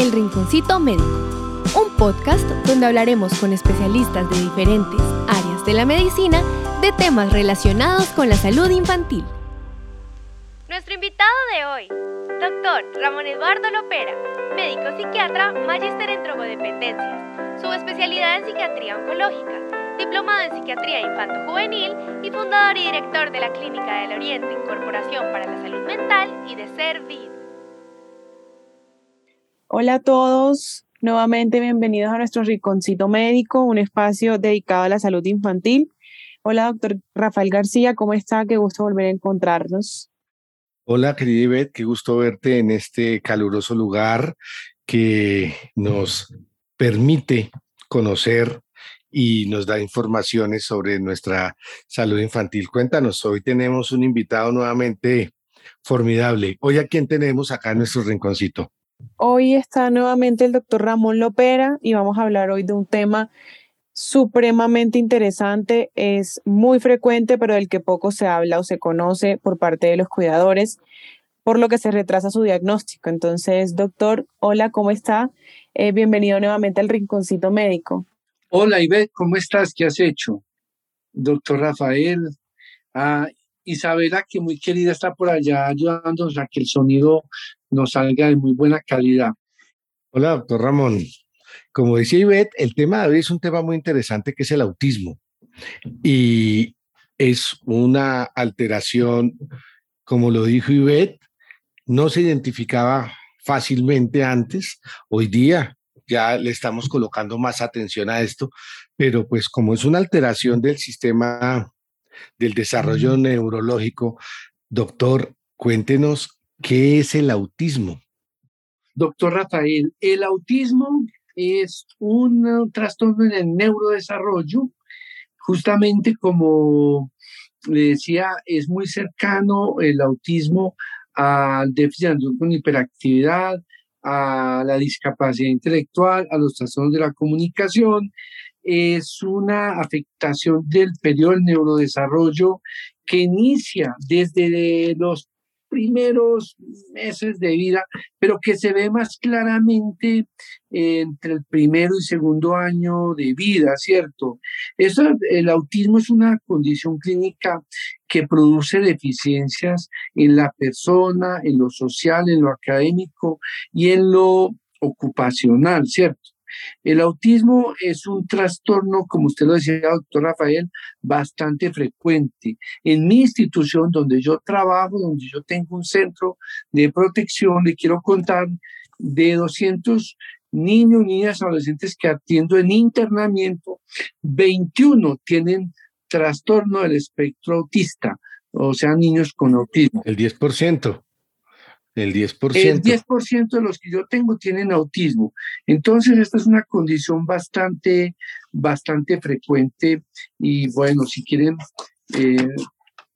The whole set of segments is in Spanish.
El Rinconcito Médico, un podcast donde hablaremos con especialistas de diferentes áreas de la medicina de temas relacionados con la salud infantil. Nuestro invitado de hoy, doctor Ramón Eduardo Lopera, médico psiquiatra, magíster en drogodependencias, subespecialidad en psiquiatría oncológica, diplomado en psiquiatría infanto-juvenil y fundador y director de la Clínica del Oriente Incorporación para la Salud Mental y de Ser Hola a todos, nuevamente bienvenidos a nuestro Rinconcito Médico, un espacio dedicado a la salud infantil. Hola, doctor Rafael García, ¿cómo está? Qué gusto volver a encontrarnos. Hola, querida Ivette, qué gusto verte en este caluroso lugar que nos permite conocer y nos da informaciones sobre nuestra salud infantil. Cuéntanos, hoy tenemos un invitado nuevamente formidable. Hoy a quién tenemos acá en nuestro rinconcito. Hoy está nuevamente el doctor Ramón Lopera y vamos a hablar hoy de un tema supremamente interesante, es muy frecuente, pero del que poco se habla o se conoce por parte de los cuidadores, por lo que se retrasa su diagnóstico. Entonces, doctor, hola, ¿cómo está? Eh, bienvenido nuevamente al Rinconcito Médico. Hola, Ivette, ¿cómo estás? ¿Qué has hecho? Doctor Rafael, ah, Isabela, que muy querida, está por allá ayudándonos a que el sonido nos salga de muy buena calidad. Hola, doctor Ramón. Como decía Ivette, el tema de hoy es un tema muy interesante que es el autismo. Y es una alteración, como lo dijo Ivette, no se identificaba fácilmente antes. Hoy día ya le estamos colocando más atención a esto, pero pues como es una alteración del sistema del desarrollo neurológico, doctor, cuéntenos qué es el autismo. Doctor Rafael, el autismo es un trastorno en el neurodesarrollo, justamente como le decía, es muy cercano el autismo al déficit con hiperactividad, a la discapacidad intelectual, a los trastornos de la comunicación. Es una afectación del periodo del neurodesarrollo que inicia desde los primeros meses de vida, pero que se ve más claramente entre el primero y segundo año de vida, ¿cierto? Eso, el autismo es una condición clínica que produce deficiencias en la persona, en lo social, en lo académico y en lo ocupacional, ¿cierto? El autismo es un trastorno, como usted lo decía, doctor Rafael, bastante frecuente. En mi institución, donde yo trabajo, donde yo tengo un centro de protección, le quiero contar de 200 niños, niñas, adolescentes que atiendo en internamiento, 21 tienen trastorno del espectro autista, o sea, niños con autismo. El 10%. El 10%. El 10% de los que yo tengo tienen autismo. Entonces, esta es una condición bastante, bastante frecuente. Y bueno, si quieren, eh,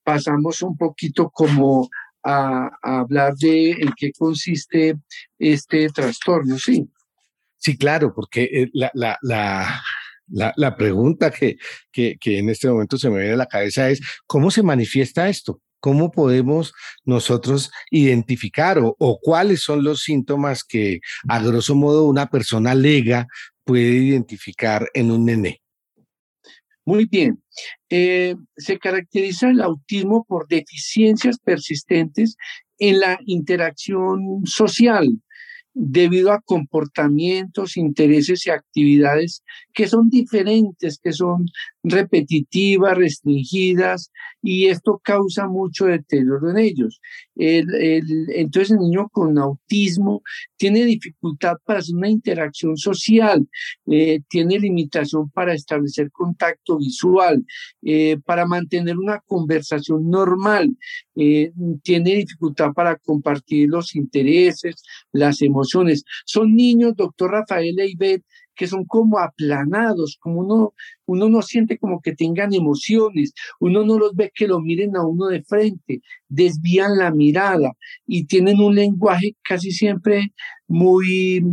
pasamos un poquito como a, hablar de en qué consiste este trastorno, ¿sí? Sí, claro, porque eh, la, la, la, la, pregunta que, que, que en este momento se me viene a la cabeza es, ¿cómo se manifiesta esto? ¿Cómo podemos nosotros identificar o, cuáles son los síntomas que a grosso modo una persona lega puede identificar en un nené? Muy bien. Eh, se caracteriza el autismo por deficiencias persistentes en la interacción social debido a comportamientos, intereses y actividades que son diferentes, que son repetitivas, restringidas, y esto causa mucho deterioro en ellos. Entonces el niño con autismo tiene dificultad para hacer una interacción social, eh, tiene limitación para establecer contacto visual, eh, para mantener una conversación normal, eh, tiene dificultad para compartir los intereses, las emociones. Son niños, doctor Rafael Eibet, que son como aplanados, como uno, uno no siente como que tengan emociones, uno no los ve que lo miren a uno de frente, desvían la mirada y tienen un lenguaje casi siempre muy,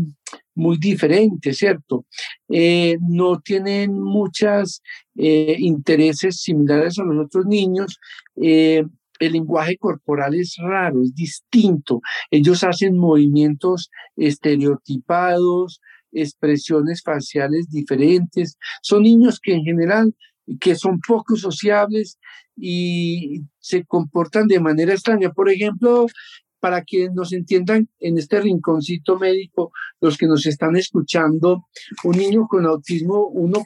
muy diferente, ¿cierto? Eh, no tienen muchos eh, intereses similares a los otros niños. Eh, el lenguaje corporal es raro, es distinto. Ellos hacen movimientos estereotipados, expresiones faciales diferentes. Son niños que en general que son poco sociables y se comportan de manera extraña. Por ejemplo, para que nos entiendan en este rinconcito médico, los que nos están escuchando, un niño con autismo, uno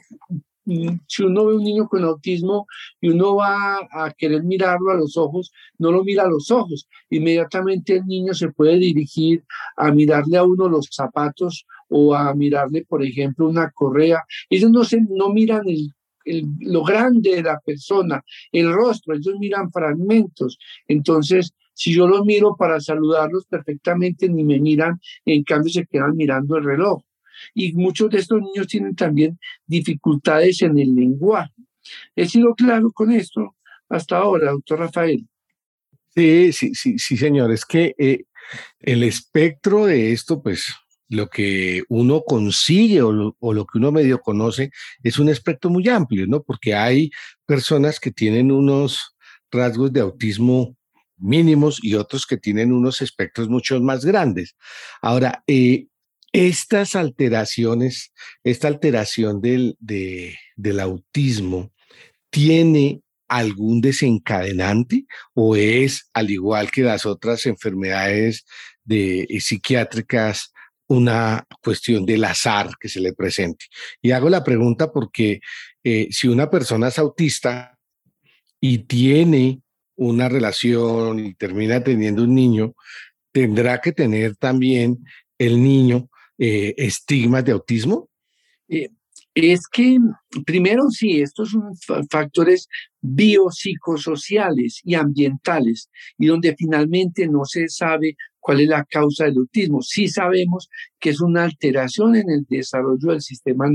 si uno ve un niño con autismo y uno va a querer mirarlo a los ojos, no lo mira a los ojos. Inmediatamente el niño se puede dirigir a mirarle a uno los zapatos o a mirarle, por ejemplo, una correa. Ellos no, se, no miran el, lo grande de la persona, el rostro, ellos miran fragmentos. Entonces, si yo los miro para saludarlos perfectamente, ni me miran, en cambio se quedan mirando el reloj y muchos de estos niños tienen también dificultades en el lenguaje. ¿He sido claro con esto hasta ahora, doctor Rafael? Sí, sí, sí, sí, señor. Es que eh, el espectro de esto, pues lo que uno consigue o lo, que uno medio conoce es un espectro muy amplio, ¿no? Porque hay personas que tienen unos rasgos de autismo mínimos y otros que tienen unos espectros mucho más grandes. Ahora, eh, estas alteraciones, esta alteración del, del autismo, ¿tiene algún desencadenante o es, al igual que las otras enfermedades de, eh, psiquiátricas, una cuestión del azar que se le presente? Y hago la pregunta porque eh, si una persona es autista y tiene una relación y termina teniendo un niño, tendrá que tener también el niño eh, estigmas de autismo? Eh, es que, primero, sí, estos son factores biopsicosociales y ambientales, y donde finalmente no se sabe cuál es la causa del autismo. Sí sabemos que es una alteración en el desarrollo del sistema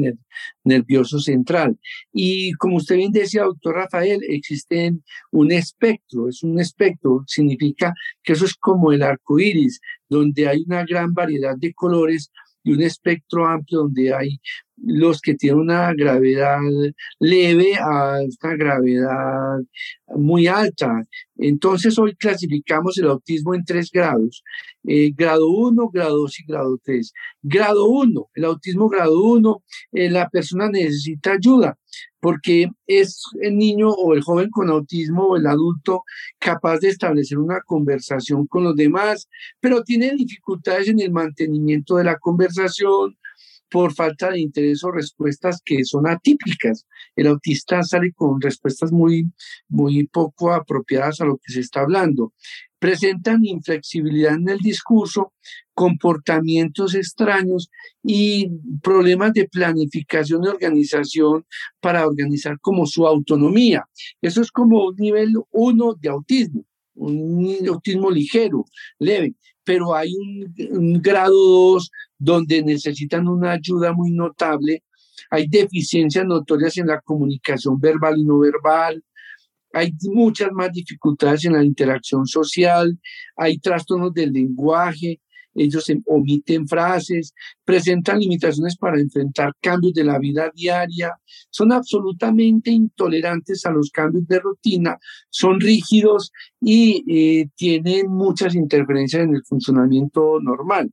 nervioso central. Y como usted bien decía, doctor Rafael, existe un espectro, es un espectro, significa que eso es como el arco iris, donde hay una gran variedad de colores y un espectro amplio donde hay los que tienen una gravedad leve a una gravedad muy alta. Entonces hoy clasificamos el autismo en tres grados, eh, grado 1, grado 2 y grado 3. Grado 1, el autismo grado 1, eh, la persona necesita ayuda porque es el niño o el joven con autismo o el adulto capaz de establecer una conversación con los demás, pero tiene dificultades en el mantenimiento de la conversación, por falta de interés o respuestas que son atípicas. El autista sale con respuestas muy, muy poco apropiadas a lo que se está hablando. Presentan inflexibilidad en el discurso, comportamientos extraños y problemas de planificación y organización para organizar como su autonomía. Eso es como un nivel uno de autismo, un autismo ligero, leve pero hay un, grado 2 donde necesitan una ayuda muy notable. Hay deficiencias notorias en la comunicación verbal y no verbal. Hay muchas más dificultades en la interacción social. Hay trastornos del lenguaje. Ellos omiten frases, presentan limitaciones para enfrentar cambios de la vida diaria, son absolutamente intolerantes a los cambios de rutina, son rígidos y eh, tienen muchas interferencias en el funcionamiento normal.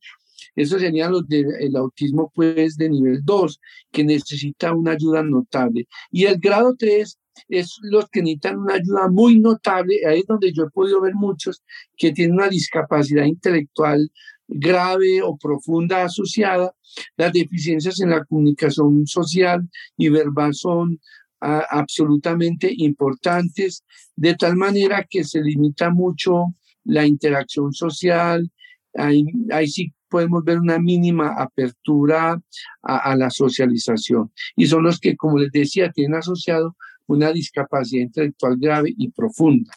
Eso serían los del autismo pues de nivel 2, que necesita una ayuda notable. Y el grado 3 es los que necesitan una ayuda muy notable. Ahí es donde yo he podido ver muchos que tienen una discapacidad intelectual grave o profunda asociada. Las deficiencias en la comunicación social y verbal son ah, absolutamente importantes, de tal manera que se limita mucho la interacción social. Ahí, ahí sí podemos ver una mínima apertura a, la socialización. Y son los que, como les decía, tienen asociado una discapacidad intelectual grave y profunda.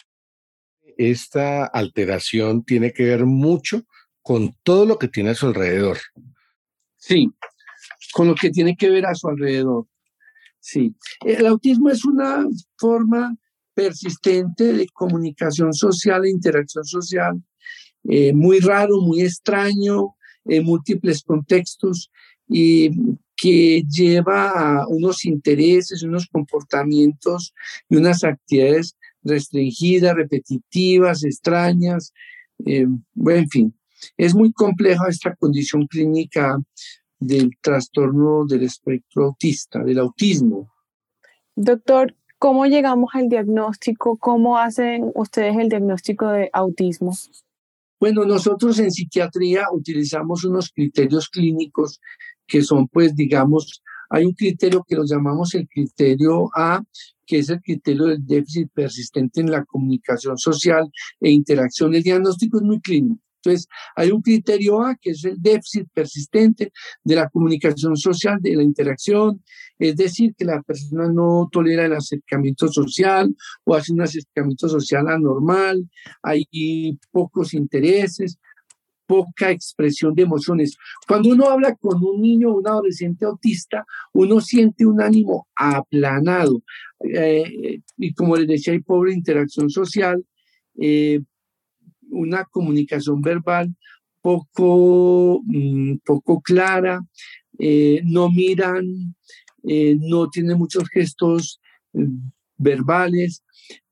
Esta alteración tiene que ver mucho con todo lo que tiene a su alrededor. Sí, con lo que tiene que ver a su alrededor. Sí, el autismo es una forma persistente de comunicación social e interacción social, eh, muy raro, muy extraño, en múltiples contextos y que lleva a unos intereses, unos comportamientos y unas actividades restringidas, repetitivas, extrañas, eh, en fin. Es muy compleja esta condición clínica del trastorno del espectro autista, del autismo. Doctor, ¿cómo llegamos al diagnóstico? ¿Cómo hacen ustedes el diagnóstico de autismo? Bueno, nosotros en psiquiatría utilizamos unos criterios clínicos que son, pues, digamos, hay un criterio que lo llamamos el criterio A, que es el criterio del déficit persistente en la comunicación social e interacción. El diagnóstico es muy clínico. Entonces, hay un criterio A, que es el déficit persistente de la comunicación social, de la interacción, es decir, que la persona no tolera el acercamiento social o hace un acercamiento social anormal, hay pocos intereses, poca expresión de emociones. Cuando uno habla con un niño o un adolescente autista, uno siente un ánimo aplanado. Eh, y como les decía, hay pobre interacción social, eh, una comunicación verbal poco, mm, poco clara, eh, no miran, no tienen muchos gestos verbales,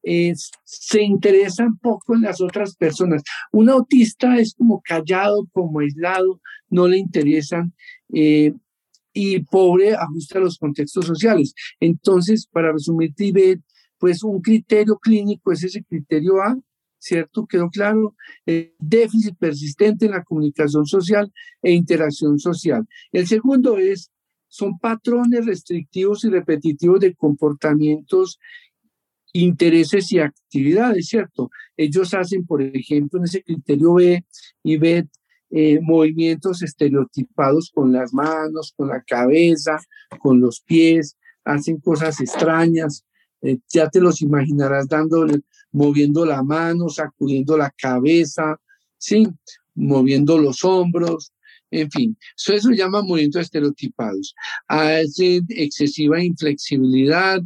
se interesan poco en las otras personas. Un autista es como callado, como aislado, no le interesan eh, y pobre ajusta a los contextos sociales. Entonces, para resumir, Tibet, pues un criterio clínico es ese criterio A, ¿cierto? Quedó claro, el déficit persistente en la comunicación social e interacción social. El segundo es, son patrones restrictivos y repetitivos de comportamientos intereses y actividades, ¿cierto? Ellos hacen, por ejemplo, en ese criterio B y B, eh, movimientos estereotipados con las manos, con la cabeza, con los pies, hacen cosas extrañas, eh, ya te los imaginarás dándole, moviendo la mano, sacudiendo la cabeza, ¿sí? Moviendo los hombros, en fin, eso, se llama movimientos estereotipados. Hacen excesiva inflexibilidad,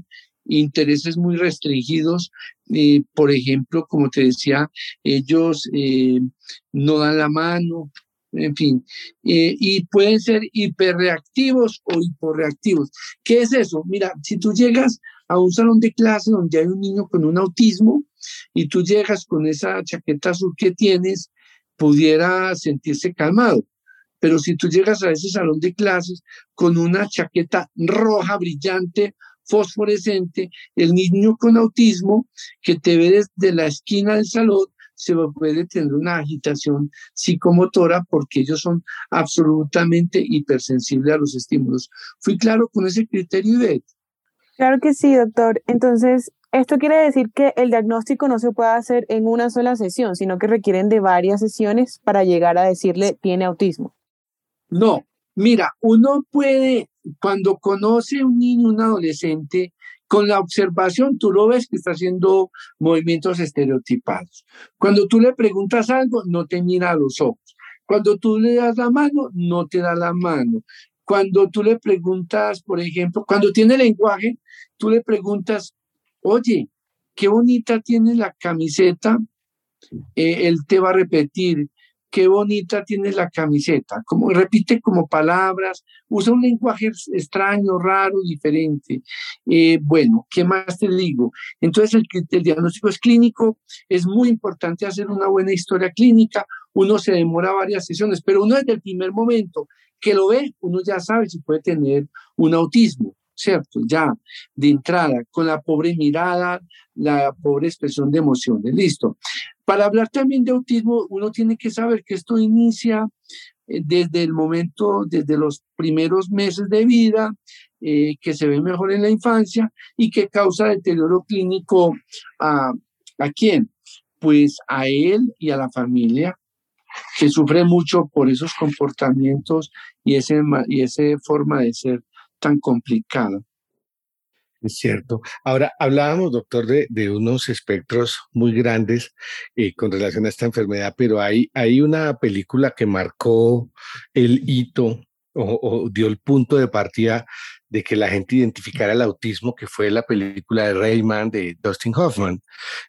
intereses muy restringidos. Por ejemplo, como te decía, ellos eh, no dan la mano, en fin, eh, y pueden ser hiperreactivos o hiporreactivos. ¿Qué es eso? Mira, si tú llegas a un salón de clase donde hay un niño con un autismo y tú llegas con esa chaqueta azul que tienes, pudiera sentirse calmado. Pero si tú llegas a ese salón de clases con una chaqueta roja brillante fosforescente, el niño con autismo que te ve desde la esquina del salón se puede tener una agitación psicomotora porque ellos son absolutamente hipersensibles a los estímulos. ¿Fui claro con ese criterio, Ivette? Claro que sí, doctor. Entonces, esto quiere decir que el diagnóstico no se puede hacer en una sola sesión, sino que requieren de varias sesiones para llegar a decirle tiene autismo. No, mira, uno puede cuando conoce un niño, un adolescente, con la observación tú lo ves que está haciendo movimientos estereotipados. Cuando tú le preguntas algo, no te mira a los ojos. Cuando tú le das la mano, no te da la mano. Cuando tú le preguntas, por ejemplo, cuando tiene lenguaje, tú le preguntas, oye, qué bonita tiene la camiseta. Eh, él te va a repetir, qué bonita tiene la camiseta, como repite como palabras, usa un lenguaje extraño, raro, diferente. Eh, bueno, ¿qué más te digo? Entonces el, el diagnóstico es clínico, es muy importante hacer una buena historia clínica, uno se demora varias sesiones, pero uno desde el primer momento que lo ve, uno ya sabe si puede tener un autismo. ¿Cierto? Ya de entrada, con la pobre mirada, la pobre expresión de emociones. Listo. Para hablar también de autismo, uno tiene que saber que esto inicia eh, desde el momento, desde los primeros meses de vida, eh, que se ve mejor en la infancia y que causa deterioro clínico a, a quién? Pues a él y a la familia, que sufre mucho por esos comportamientos y, ese, y esa forma de ser tan complicada. Es cierto. Ahora, hablábamos, doctor, de, de unos espectros muy grandes eh, con relación a esta enfermedad, pero hay, hay una película que marcó el hito o, o, dio el punto de partida de que la gente identificara el autismo, que fue la película de Rayman de Dustin Hoffman,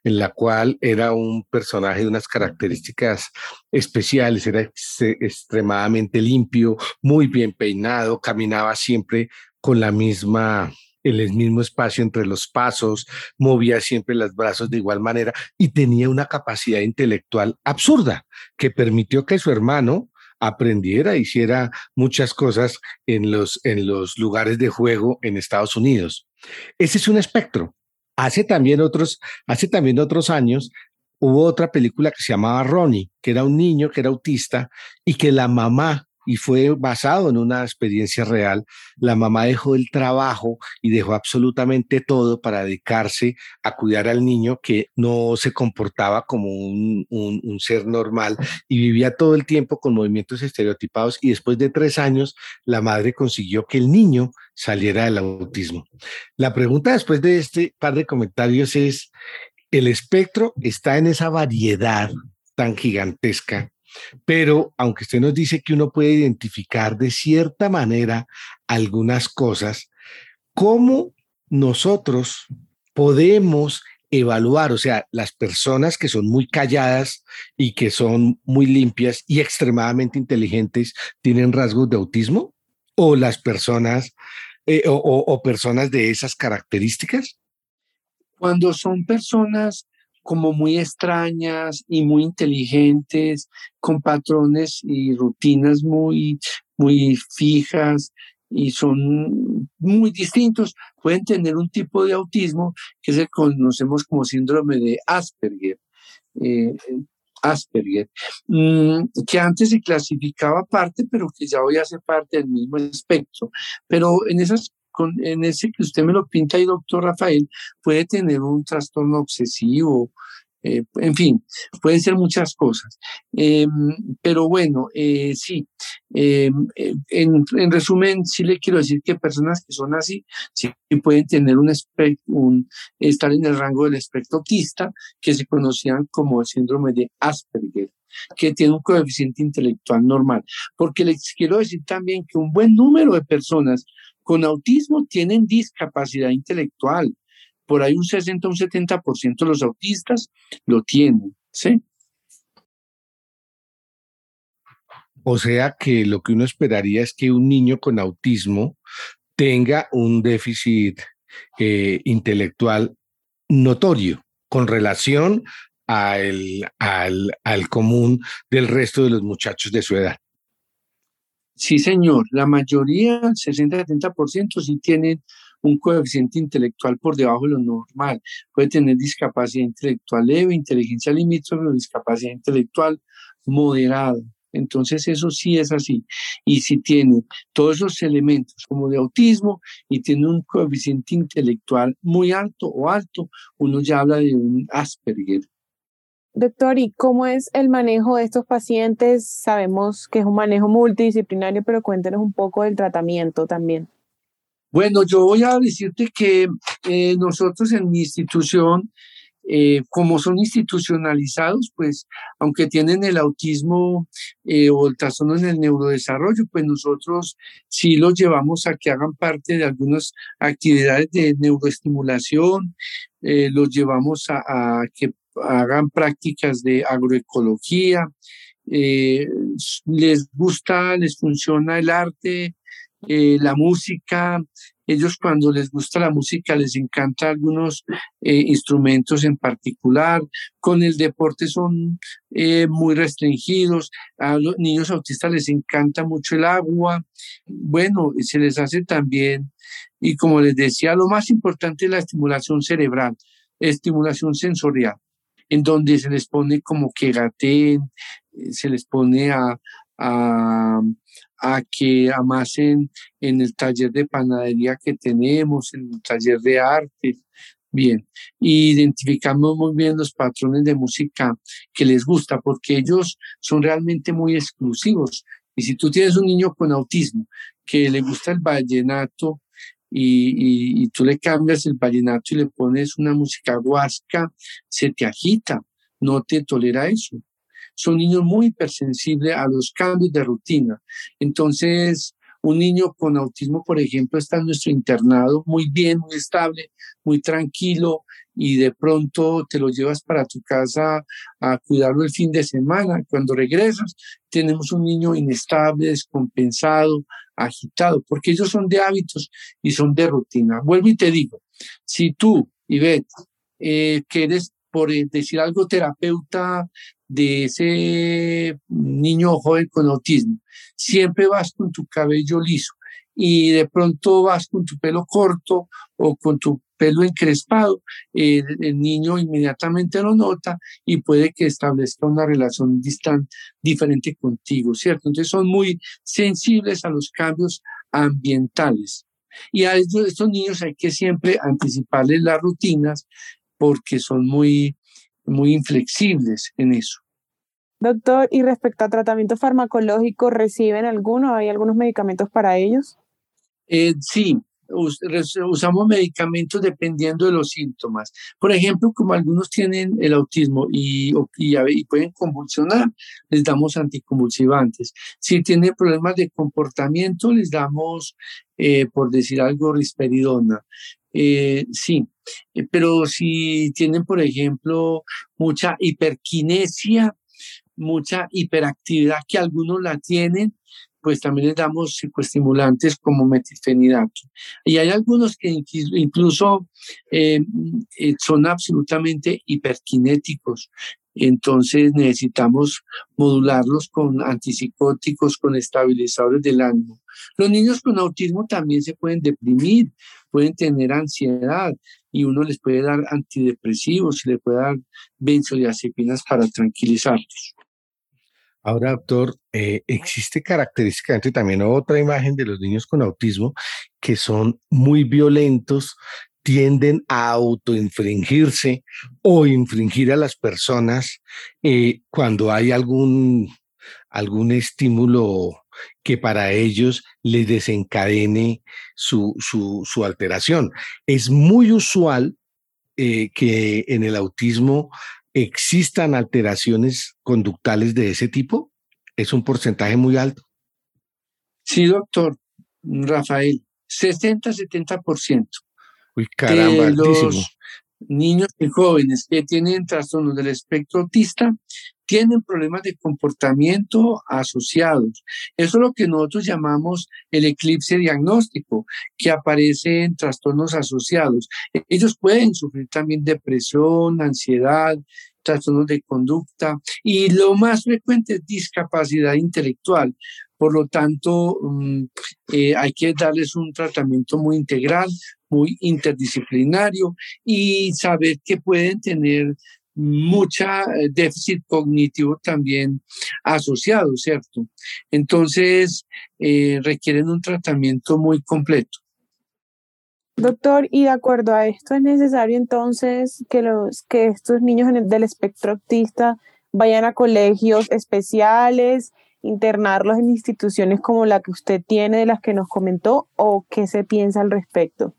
en la cual era un personaje de unas características especiales, era extremadamente limpio, muy bien peinado, caminaba siempre con la misma el mismo espacio entre los pasos, movía siempre los brazos de igual manera y tenía una capacidad intelectual absurda que permitió que su hermano aprendiera, hiciera muchas cosas en los, en los lugares de juego en Estados Unidos. Ese es un espectro. Hace también otros, hace también otros años hubo otra película que se llamaba Ronnie, que era un niño que era autista y que la mamá y fue basado en una experiencia real. La mamá dejó el trabajo y dejó absolutamente todo para dedicarse a cuidar al niño que no se comportaba como un, ser normal y vivía todo el tiempo con movimientos estereotipados y después de tres años la madre consiguió que el niño saliera del autismo. La pregunta después de este par de comentarios es, ¿el espectro está en esa variedad tan gigantesca pero aunque usted nos dice que uno puede identificar de cierta manera algunas cosas, ¿cómo nosotros podemos evaluar, o sea, las personas que son muy calladas y que son muy limpias y extremadamente inteligentes tienen rasgos de autismo? ¿O las personas eh, o personas de esas características? Cuando son personas como muy extrañas y muy inteligentes, con patrones y rutinas muy, muy fijas y son muy distintos. Pueden tener un tipo de autismo que se conocemos como síndrome de Asperger. Eh, Asperger, mm, que antes se clasificaba aparte, pero que ya hoy hace parte del mismo espectro. Pero en esas en ese que usted me lo pinta ahí, doctor Rafael, puede tener un trastorno obsesivo, eh, en fin, pueden ser muchas cosas. Em, pero bueno, eh, sí, em, eh, en, resumen, sí le quiero decir que personas que son así, sí pueden tener un, un estar en el rango del espectro autista, que se conocían como el síndrome de Asperger que tiene un coeficiente intelectual normal. Porque les quiero decir también que un buen número de personas con autismo tienen discapacidad intelectual. Por ahí un 60 o un 70% de los autistas lo tienen, ¿sí? O sea que lo que uno esperaría es que un niño con autismo tenga un déficit eh, intelectual notorio con relación al, al común del resto de los muchachos de su edad. Sí, señor. La mayoría, 60-70%, sí tienen un coeficiente intelectual por debajo de lo normal. Puede tener discapacidad intelectual leve, inteligencia limítrofe o discapacidad intelectual moderada. Entonces eso sí es así. Y si tiene todos esos elementos como de autismo y tiene un coeficiente intelectual muy alto o alto, uno ya habla de un Asperger. Doctor, ¿y cómo es el manejo de estos pacientes? Sabemos que es un manejo multidisciplinario, pero cuéntenos un poco del tratamiento también. Bueno, yo voy a decirte que eh, nosotros en mi institución, eh, como son institucionalizados, pues aunque tienen el autismo eh, o el trastorno en el neurodesarrollo, pues nosotros sí los llevamos a que hagan parte de algunas actividades de neuroestimulación, los llevamos a, a que hagan prácticas de agroecología, eh, les gusta, les funciona el arte, eh, la música. Ellos cuando les gusta la música les encanta algunos eh, instrumentos en particular. Con el deporte son muy restringidos. A los niños autistas les encanta mucho el agua. Bueno, se les hace también, y como les decía, lo más importante es la estimulación cerebral, estimulación sensorial en donde se les pone como que gaten, eh, se les pone a, a, a, que amasen en el taller de panadería que tenemos, en el taller de arte. Bien, identificamos muy bien los patrones de música que les gusta, porque ellos son realmente muy exclusivos. Y si tú tienes un niño con autismo que le gusta el vallenato, y, tú le cambias el vallenato y le pones una música huasca, se te agita, no te tolera eso. Son niños muy hipersensibles a los cambios de rutina. Entonces, Un niño con autismo, por ejemplo, está en nuestro internado muy bien, muy estable, muy tranquilo y de pronto te lo llevas para tu casa a cuidarlo el fin de semana. Cuando regresas, tenemos un niño inestable, descompensado, agitado, porque ellos son de hábitos y son de rutina. Vuelvo y te digo, si tú, Ivette, eh, que eres, por decir algo, terapeuta de ese niño joven con autismo, siempre vas con tu cabello liso y de pronto vas con tu pelo corto o con tu pelo encrespado, el, niño inmediatamente lo nota y puede que establezca una relación distante, diferente contigo, ¿cierto? Entonces son muy sensibles a los cambios ambientales. Y a estos, estos niños hay que siempre anticiparles las rutinas porque son muy, muy inflexibles en eso. Doctor, y respecto a tratamiento farmacológico, ¿reciben alguno? ¿Hay algunos medicamentos para ellos? Eh, sí, usamos medicamentos dependiendo de los síntomas. Por ejemplo, como algunos tienen el autismo y, pueden convulsionar, les damos anticonvulsivantes. Si tienen problemas de comportamiento, les damos, eh, por decir algo, risperidona. Eh, sí, pero si tienen, por ejemplo, mucha hiperquinesia, mucha hiperactividad que algunos la tienen, pues también les damos psicoestimulantes como metilfenidato. Y hay algunos que incluso eh, eh, son absolutamente hiperkinéticos, entonces necesitamos modularlos con antipsicóticos, con estabilizadores del ánimo. Los niños con autismo también se pueden deprimir, pueden tener ansiedad y uno les puede dar antidepresivos, y le puede dar benzodiazepinas para tranquilizarlos. Ahora, doctor, eh, existe característicamente también otra imagen de los niños con autismo que son muy violentos, tienden a autoinfringirse o infringir a las personas eh, cuando hay algún, algún estímulo que para ellos les desencadene su, su, alteración. Es muy usual eh, que en el autismo existan alteraciones conductales de ese tipo? ¿Es un porcentaje muy alto? Sí, doctor Rafael, 60-70%. Uy, caramba, de los niños y jóvenes que tienen trastornos del espectro autista tienen problemas de comportamiento asociados. Eso es lo que nosotros llamamos el eclipse diagnóstico, que aparece en trastornos asociados. Ellos pueden sufrir también depresión, ansiedad, trastornos de conducta y lo más frecuente es discapacidad intelectual. Por lo tanto, mm, eh, hay que darles un tratamiento muy integral, muy interdisciplinario y saber que pueden tener mucha eh, déficit cognitivo también asociado, ¿cierto? Entonces, eh, requieren un tratamiento muy completo. Doctor, y de acuerdo a esto, ¿es necesario entonces que, los, que estos niños del espectro autista vayan a colegios especiales, internarlos en instituciones como la que usted tiene, de las que nos comentó, o qué se piensa al respecto?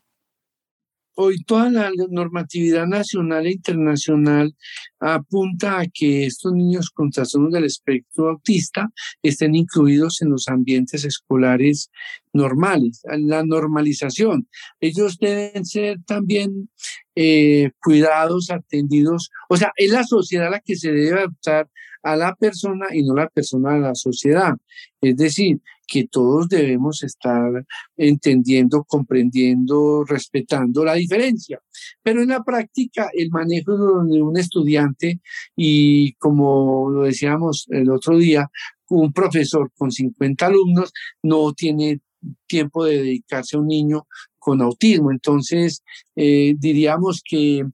Hoy toda la normatividad nacional e internacional apunta a que estos niños con trastornos del espectro autista estén incluidos en los ambientes escolares normales, la normalización. Ellos deben ser también eh, cuidados, atendidos. O sea, es la sociedad la que se debe adaptar a la persona y no la persona a la sociedad. Es decir, que todos debemos estar entendiendo, comprendiendo, respetando la diferencia. Pero en la práctica, el manejo de un estudiante y como lo decíamos el otro día, un profesor con 50 alumnos no tiene tiempo de dedicarse a un niño con autismo. Entonces, eh, diríamos que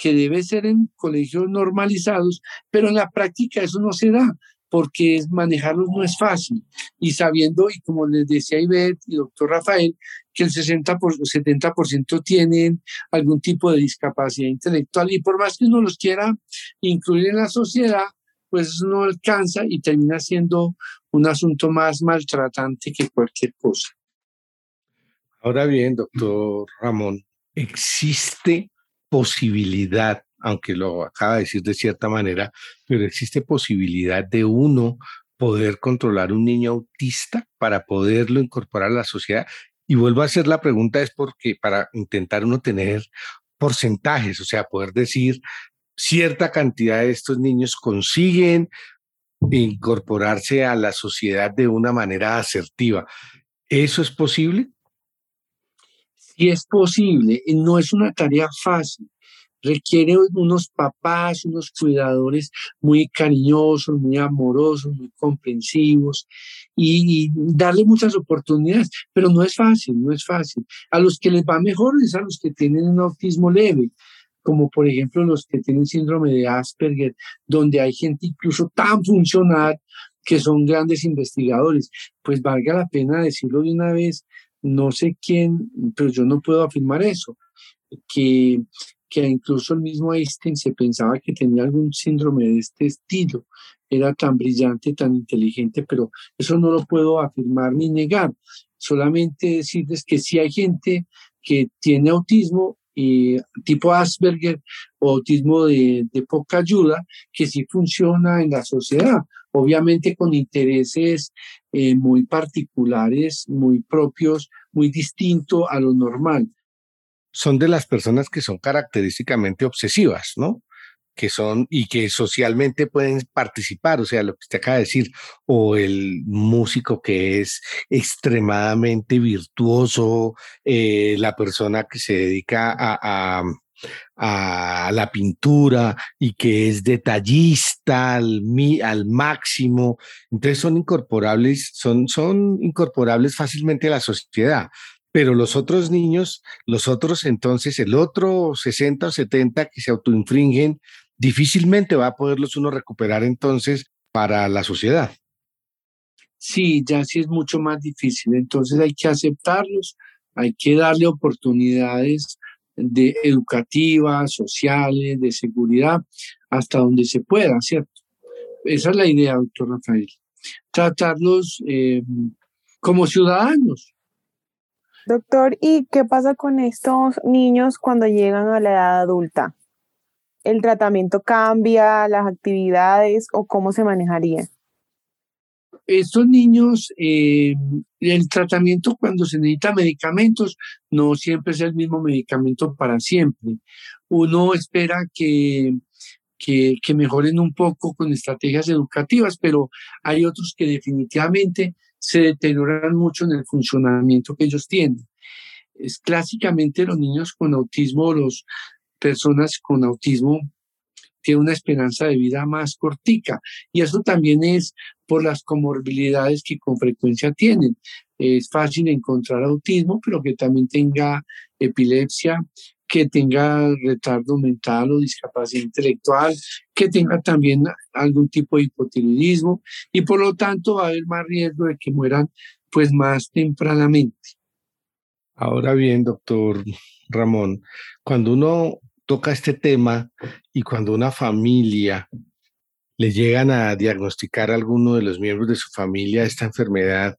que debe ser en colegios normalizados, pero en la práctica eso no se da porque manejarlos no es fácil. Y sabiendo, y como les decía Ivette y doctor Rafael, que el 60 por, 70% tienen algún tipo de discapacidad intelectual y por más que uno los quiera incluir en la sociedad, pues no alcanza y termina siendo un asunto más maltratante que cualquier cosa. Ahora bien, doctor Ramón, ¿existe posibilidad, aunque lo acaba de decir de cierta manera, pero existe posibilidad de uno poder controlar un niño autista para poderlo incorporar a la sociedad? Y vuelvo a hacer la pregunta es porque para intentar uno tener porcentajes, o sea, poder decir cierta cantidad de estos niños consiguen incorporarse a la sociedad de una manera asertiva. ¿Eso es posible? Sí es posible, no es una tarea fácil. Requiere unos papás, unos cuidadores muy cariñosos, muy amorosos, muy comprensivos y, darle muchas oportunidades, pero no es fácil, no es fácil. A los que les va mejor es a los que tienen un autismo leve, como por ejemplo los que tienen síndrome de Asperger, donde hay gente incluso tan funcional que son grandes investigadores. Pues valga la pena decirlo de una vez, no sé quién, pero yo no puedo afirmar eso, que, que incluso el mismo Einstein se pensaba que tenía algún síndrome de este estilo. Era tan brillante, tan inteligente, pero eso no lo puedo afirmar ni negar. Solamente decirles que si hay gente que tiene autismo tipo Asperger o autismo de, de, poca ayuda que sí funciona en la sociedad, obviamente con intereses eh, muy particulares, muy propios, muy distinto a lo normal. Son de las personas que son característicamente obsesivas, ¿no? que son y que socialmente pueden participar, o sea, lo que usted acaba de decir, o el músico que es extremadamente virtuoso, eh, la persona que se dedica a, la pintura y que es detallista al, al máximo, entonces son incorporables, son, son incorporables fácilmente a la sociedad pero los otros niños, los otros entonces, el otro 60 o 70 que se autoinfringen, difícilmente va a poderlos uno recuperar entonces para la sociedad. Sí, ya sí es mucho más difícil. Entonces hay que aceptarlos, hay que darle oportunidades de educativas, sociales, de seguridad, hasta donde se pueda, ¿cierto? Esa es la idea, doctor Rafael. Tratarlos eh, como ciudadanos. Doctor, ¿y qué pasa con estos niños cuando llegan a la edad adulta? el tratamiento cambia, las actividades o cómo se manejaría? Estos niños, eh, el tratamiento cuando se necesita medicamentos, no siempre es el mismo medicamento para siempre. Uno espera que, que, que mejoren un poco con estrategias educativas, pero hay otros que definitivamente se deterioran mucho en el funcionamiento que ellos tienen. Es clásicamente los niños con autismo, los personas con autismo tienen una esperanza de vida más cortica. Y eso también es por las comorbilidades que con frecuencia tienen. Es fácil encontrar autismo, pero que también tenga epilepsia, que tenga retardo mental o discapacidad intelectual, que tenga también algún tipo de hipotiroidismo y por lo tanto va a haber más riesgo de que mueran pues más tempranamente. Ahora bien, doctor Ramón, cuando uno toca este tema y cuando una familia le llegan a diagnosticar a alguno de los miembros de su familia esta enfermedad,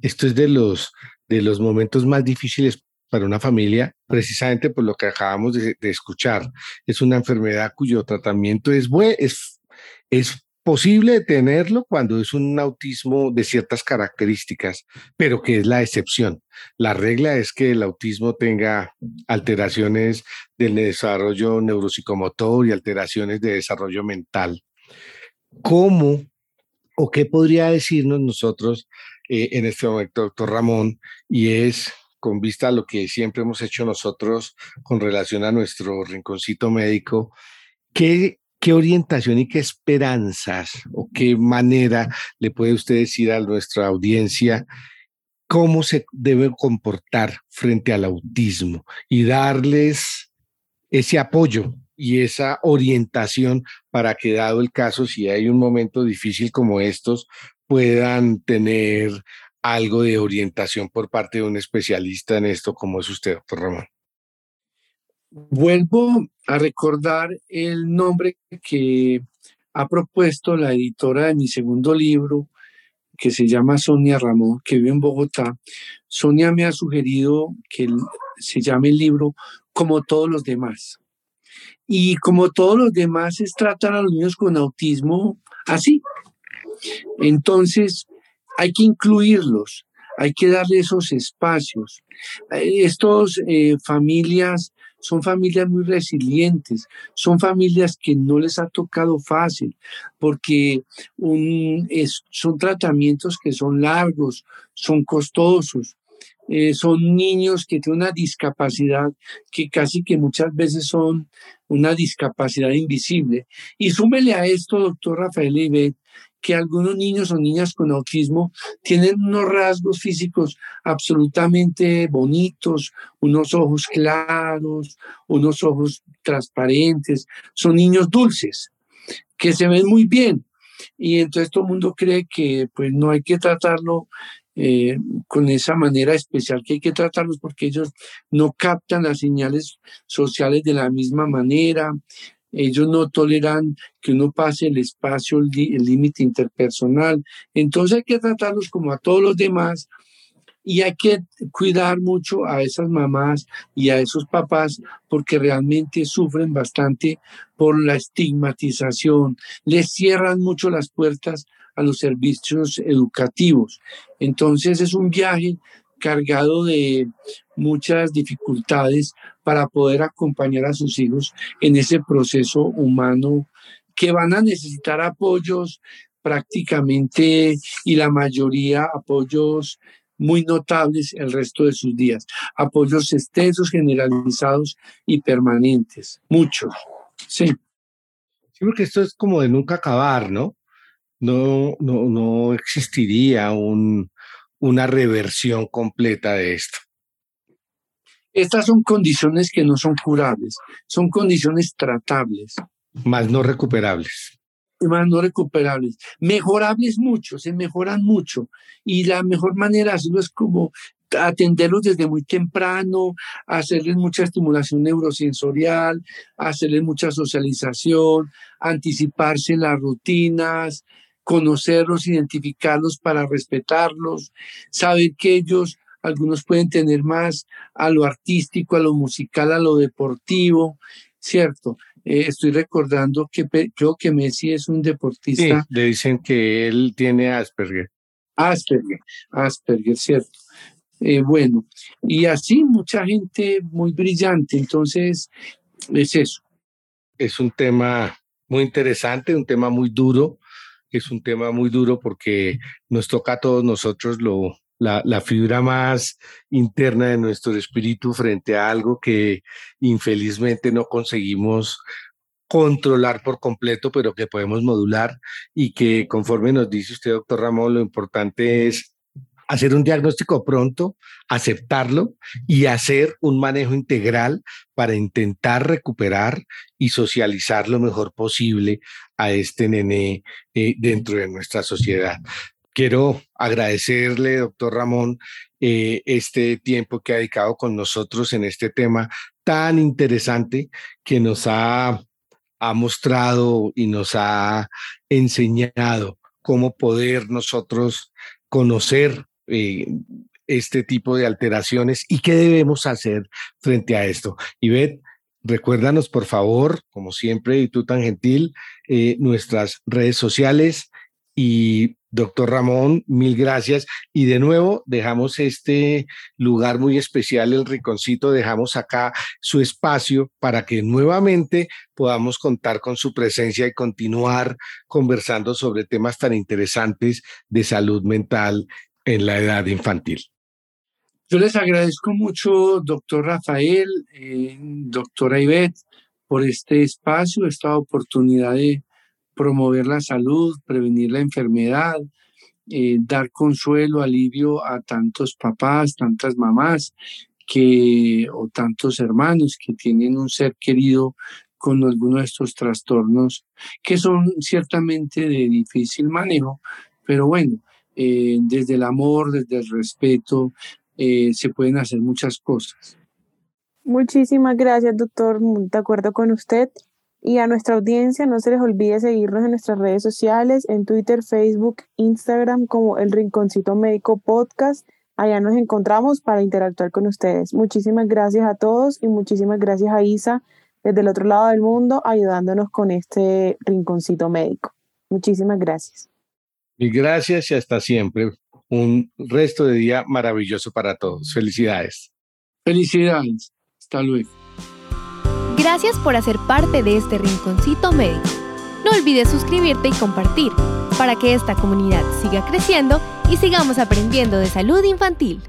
esto es de los, de los momentos más difíciles para una familia, precisamente por lo que acabamos de, de escuchar. Es una enfermedad cuyo tratamiento es, es, es posible tenerlo cuando es un autismo de ciertas características, pero que es la excepción. La regla es que el autismo tenga alteraciones del desarrollo neuropsicomotor y alteraciones de desarrollo mental. ¿Cómo o qué podría decirnos nosotros eh, en este momento, doctor Ramón? Y es con vista a lo que siempre hemos hecho nosotros con relación a nuestro rinconcito médico, ¿qué ¿Qué orientación y qué esperanzas o qué manera le puede usted decir a nuestra audiencia cómo se debe comportar frente al autismo y darles ese apoyo y esa orientación para que dado el caso, si hay un momento difícil como estos, puedan tener algo de orientación por parte de un especialista en esto como es usted, doctor Ramón? Vuelvo a recordar el nombre que ha propuesto la editora de mi segundo libro, que se llama Sonia Ramón, que vive en Bogotá. Sonia me ha sugerido que se llame el libro Como todos los demás. Y como todos los demás es tratar a los niños con autismo así, Entonces, hay que incluirlos, hay que darle esos espacios. Estas eh, familias son familias muy resilientes, son familias que no les ha tocado fácil, porque son tratamientos que son largos, son costosos, eh, son niños que tienen una discapacidad que casi que muchas veces son una discapacidad invisible. Y súmele a esto, doctor Rafael Ibet, que algunos niños o niñas con autismo tienen unos rasgos físicos absolutamente bonitos, unos ojos claros, unos ojos transparentes, son niños dulces, que se ven muy bien. Y entonces todo el mundo cree que pues no hay que tratarlo eh, con esa manera especial que hay que tratarlos porque ellos no captan las señales sociales de la misma manera, ellos no toleran que uno pase el espacio, el límite interpersonal. Entonces hay que tratarlos como a todos los demás y hay que cuidar mucho a esas mamás y a esos papás porque realmente sufren bastante por la estigmatización. Les cierran mucho las puertas a los servicios educativos. Entonces es un viaje cargado de muchas dificultades para poder acompañar a sus hijos en ese proceso humano que van a necesitar apoyos prácticamente y la mayoría apoyos muy notables el resto de sus días, apoyos extensos, generalizados y permanentes, muchos. Sí. Sí, porque esto es como de nunca acabar, ¿no? No, no, no existiría un, una reversión completa de esto. Estas son condiciones que no son curables, son condiciones tratables. Más no recuperables. Más no recuperables. Mejorables mucho, se mejoran mucho. Y la mejor manera de hacerlo es como atenderlos desde muy temprano, hacerles mucha estimulación neurosensorial, hacerles mucha socialización, anticiparse las rutinas, conocerlos, identificarlos para respetarlos, saber que ellos, algunos pueden tener más a lo artístico, a lo musical, a lo deportivo, ¿cierto? Eh, estoy recordando que creo que Messi es un deportista. Sí, le dicen que él tiene Asperger. Asperger, Asperger, ¿cierto? Eh, bueno, y así mucha gente muy brillante, entonces es eso. Es un tema muy interesante, un tema muy duro, es un tema muy duro porque nos toca a todos nosotros la, la, fibra más interna de nuestro espíritu frente a algo que infelizmente no conseguimos controlar por completo, pero que podemos modular y que conforme nos dice usted, doctor Ramón, lo importante es hacer un diagnóstico pronto, aceptarlo y hacer un manejo integral para intentar recuperar y socializar lo mejor posible a este nene eh, dentro de nuestra sociedad. Quiero agradecerle, doctor Ramón, eh, este tiempo que ha dedicado con nosotros en este tema tan interesante que nos ha, ha mostrado y nos ha enseñado cómo poder nosotros conocer eh, este tipo de alteraciones y qué debemos hacer frente a esto. Ivette, recuérdanos por favor, como siempre, y tú tan gentil, eh, nuestras redes sociales y doctor Ramón, mil gracias. Y de nuevo, dejamos este lugar muy especial, el Riconcito, dejamos acá su espacio para que nuevamente podamos contar con su presencia y continuar conversando sobre temas tan interesantes de salud mental en la edad infantil. Yo les agradezco mucho, doctor Rafael, eh, doctora Ivette, por este espacio, esta oportunidad de promover la salud, prevenir la enfermedad, eh, dar consuelo, alivio a tantos papás, tantas mamás que, o tantos hermanos que tienen un ser querido con alguno de estos trastornos que son ciertamente de difícil manejo, pero bueno, eh, desde el amor, desde el respeto, eh, se pueden hacer muchas cosas. Muchísimas gracias, doctor. De acuerdo con usted. Y a nuestra audiencia, no se les olvide seguirnos en nuestras redes sociales, en Twitter, Facebook, Instagram, como el Rinconcito Médico Podcast. Allá nos encontramos para interactuar con ustedes. Muchísimas gracias a todos y muchísimas gracias a Isa desde el otro lado del mundo ayudándonos con este Rinconcito Médico. Muchísimas gracias. Y gracias y hasta siempre. Un resto de día maravilloso para todos. Felicidades. Felicidades. Hasta luego. Gracias por hacer parte de este rinconcito médico. No olvides suscribirte y compartir para que esta comunidad siga creciendo y sigamos aprendiendo de salud infantil.